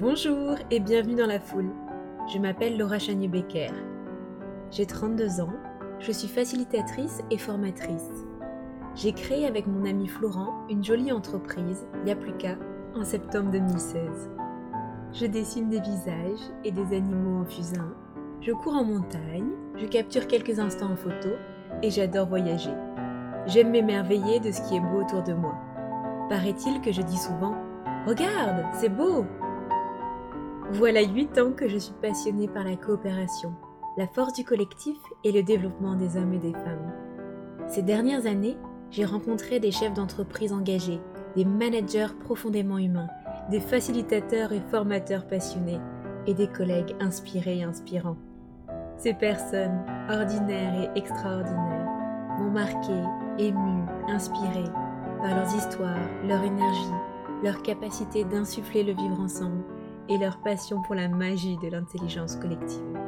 Bonjour et bienvenue dans la foule. Je m'appelle Laura Chagné-Becker. J'ai 32 ans, je suis facilitatrice et formatrice. J'ai créé avec mon ami Florent une jolie entreprise, Yapluka, en septembre 2016. Je dessine des visages et des animaux en fusain. Je cours en montagne, je capture quelques instants en photo et j'adore voyager. J'aime m'émerveiller de ce qui est beau autour de moi. Paraît-il que je dis souvent Regarde, c'est beau voilà 8 ans que je suis passionnée par la coopération, la force du collectif et le développement des hommes et des femmes. Ces dernières années, j'ai rencontré des chefs d'entreprise engagés, des managers profondément humains, des facilitateurs et formateurs passionnés, et des collègues inspirés et inspirants. Ces personnes, ordinaires et extraordinaires, m'ont marqué, ému, inspiré par leurs histoires, leur énergie, leur capacité d'insuffler le vivre ensemble et leur passion pour la magie de l'intelligence collective.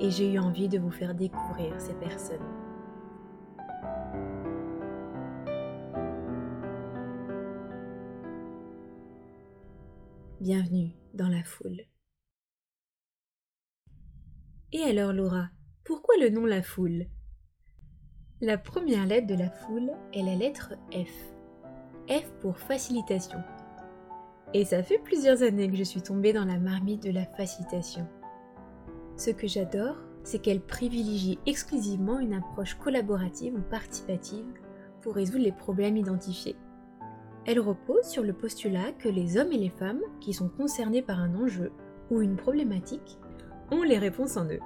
Et j'ai eu envie de vous faire découvrir ces personnes. Bienvenue dans la foule. Et alors Laura, pourquoi le nom La Foule? La première lettre de la foule est la lettre F. F pour facilitation. Et ça fait plusieurs années que je suis tombée dans la marmite de la facilitation. Ce que j'adore, c'est qu'elle privilégie exclusivement une approche collaborative ou participative pour résoudre les problèmes identifiés. Elle repose sur le postulat que les hommes et les femmes qui sont concernés par un enjeu ou une problématique ont les réponses en eux.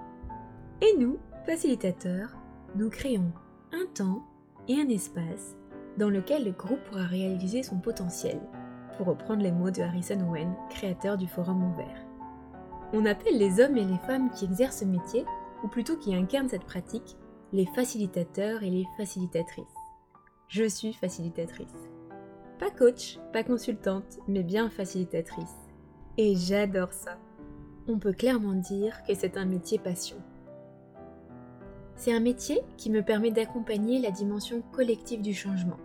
Et nous, facilitateurs, nous créons un temps et un espace dans lequel le groupe pourra réaliser son potentiel pour reprendre les mots de Harrison Owen, créateur du Forum ouvert. On appelle les hommes et les femmes qui exercent ce métier, ou plutôt qui incarnent cette pratique, les facilitateurs et les facilitatrices. Je suis facilitatrice. Pas coach, pas consultante, mais bien facilitatrice. Et j'adore ça. On peut clairement dire que c'est un métier passion. C'est un métier qui me permet d'accompagner la dimension collective du changement,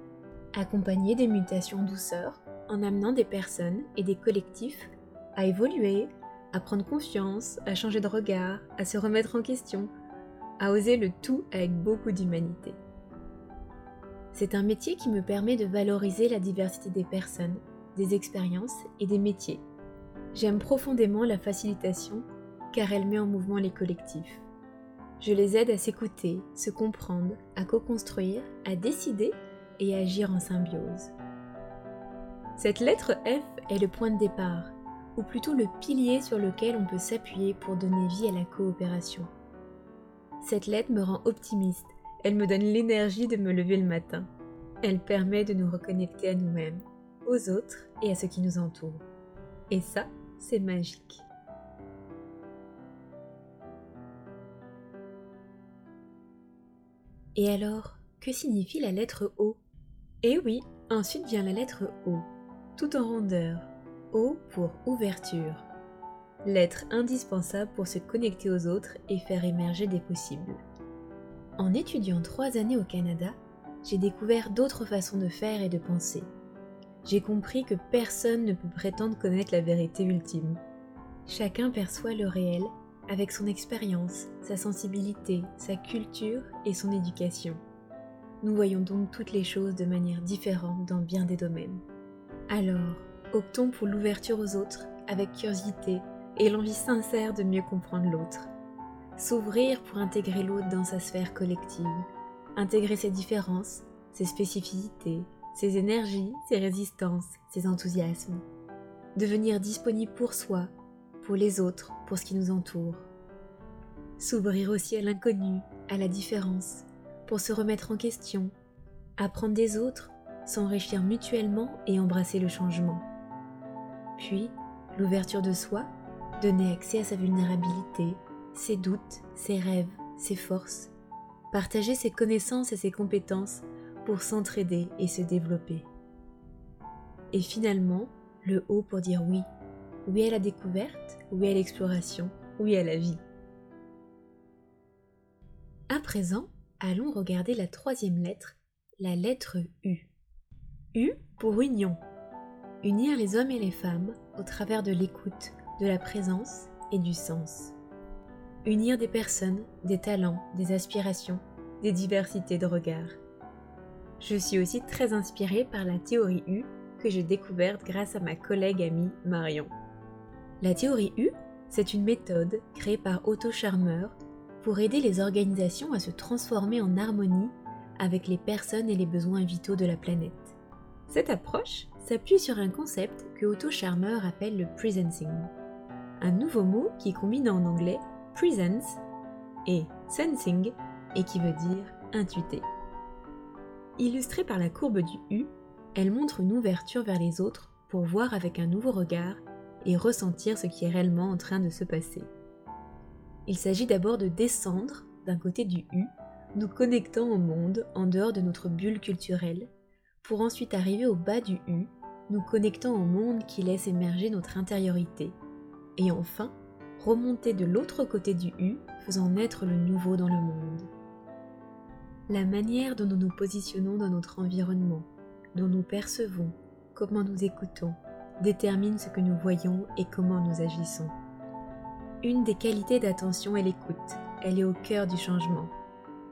accompagner des mutations douceur, en amenant des personnes et des collectifs à évoluer, à prendre confiance, à changer de regard, à se remettre en question, à oser le tout avec beaucoup d'humanité. C'est un métier qui me permet de valoriser la diversité des personnes, des expériences et des métiers. J'aime profondément la facilitation car elle met en mouvement les collectifs. Je les aide à s'écouter, se comprendre, à co-construire, à décider et à agir en symbiose. Cette lettre F est le point de départ, ou plutôt le pilier sur lequel on peut s'appuyer pour donner vie à la coopération. Cette lettre me rend optimiste, elle me donne l'énergie de me lever le matin. Elle permet de nous reconnecter à nous-mêmes, aux autres et à ce qui nous entoure. Et ça, c'est magique. Et alors, que signifie la lettre O? Eh oui, ensuite vient la lettre O tout en rondeur. O pour ouverture. Lettre indispensable pour se connecter aux autres et faire émerger des possibles. En étudiant trois années au Canada, j'ai découvert d'autres façons de faire et de penser. J'ai compris que personne ne peut prétendre connaître la vérité ultime. Chacun perçoit le réel avec son expérience, sa sensibilité, sa culture et son éducation. Nous voyons donc toutes les choses de manière différente dans bien des domaines. Alors, optons pour l'ouverture aux autres avec curiosité et l'envie sincère de mieux comprendre l'autre. S'ouvrir pour intégrer l'autre dans sa sphère collective, intégrer ses différences, ses spécificités, ses énergies, ses résistances, ses enthousiasmes. Devenir disponible pour soi, pour les autres, pour ce qui nous entoure. S'ouvrir aussi à l'inconnu, à la différence, pour se remettre en question, apprendre des autres s'enrichir mutuellement et embrasser le changement. Puis, l'ouverture de soi, donner accès à sa vulnérabilité, ses doutes, ses rêves, ses forces, partager ses connaissances et ses compétences pour s'entraider et se développer. Et finalement, le haut pour dire oui. Oui à la découverte, oui à l'exploration, oui à la vie. À présent, allons regarder la troisième lettre, la lettre U. U pour union. Unir les hommes et les femmes au travers de l'écoute, de la présence et du sens. Unir des personnes, des talents, des aspirations, des diversités de regards. Je suis aussi très inspirée par la théorie U que j'ai découverte grâce à ma collègue amie Marion. La théorie U, c'est une méthode créée par Otto Scharmer pour aider les organisations à se transformer en harmonie avec les personnes et les besoins vitaux de la planète. Cette approche s'appuie sur un concept que Otto Scharmer appelle le presencing, un nouveau mot qui combine en anglais presence et sensing et qui veut dire intuiter. Illustrée par la courbe du U, elle montre une ouverture vers les autres pour voir avec un nouveau regard et ressentir ce qui est réellement en train de se passer. Il s'agit d'abord de descendre d'un côté du U, nous connectant au monde en dehors de notre bulle culturelle, pour ensuite arriver au bas du U, nous connectant au monde qui laisse émerger notre intériorité, et enfin remonter de l'autre côté du U, faisant naître le nouveau dans le monde. La manière dont nous nous positionnons dans notre environnement, dont nous percevons, comment nous écoutons, détermine ce que nous voyons et comment nous agissons. Une des qualités d'attention est l'écoute. Elle est au cœur du changement.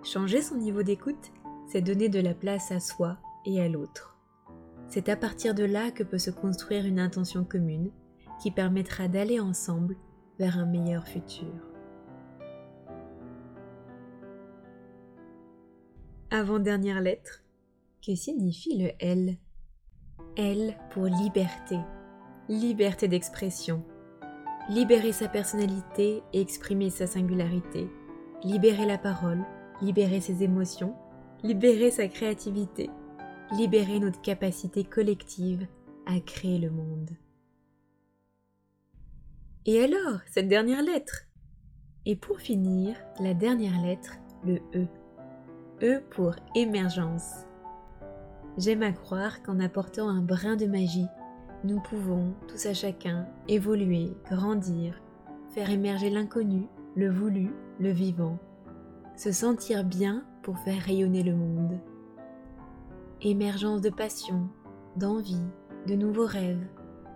Changer son niveau d'écoute, c'est donner de la place à soi à l'autre. C'est à partir de là que peut se construire une intention commune qui permettra d'aller ensemble vers un meilleur futur. Avant-dernière lettre, que signifie le L? L pour liberté, liberté d'expression, libérer sa personnalité et exprimer sa singularité, libérer la parole, libérer ses émotions, libérer sa créativité, libérer notre capacité collective à créer le monde. Et alors, cette dernière lettre? Et pour finir, la dernière lettre, le E. E pour émergence. J'aime à croire qu'en apportant un brin de magie nous pouvons, tous à chacun, évoluer, grandir, faire émerger l'inconnu, le voulu, le vivant, se sentir bien pour faire rayonner le monde. Émergence de passion, d'envie, de nouveaux rêves,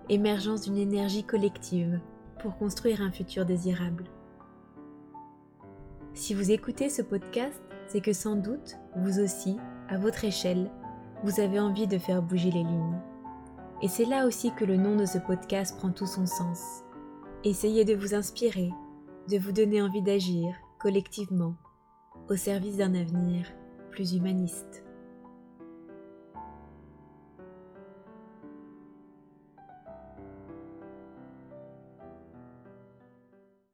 émergence d'une énergie collective pour construire un futur désirable. Si vous écoutez ce podcast, c'est que sans doute, vous aussi, à votre échelle, vous avez envie de faire bouger les lignes. Et c'est là aussi que le nom de ce podcast prend tout son sens. Essayez de vous inspirer, de vous donner envie d'agir collectivement au service d'un avenir plus humaniste.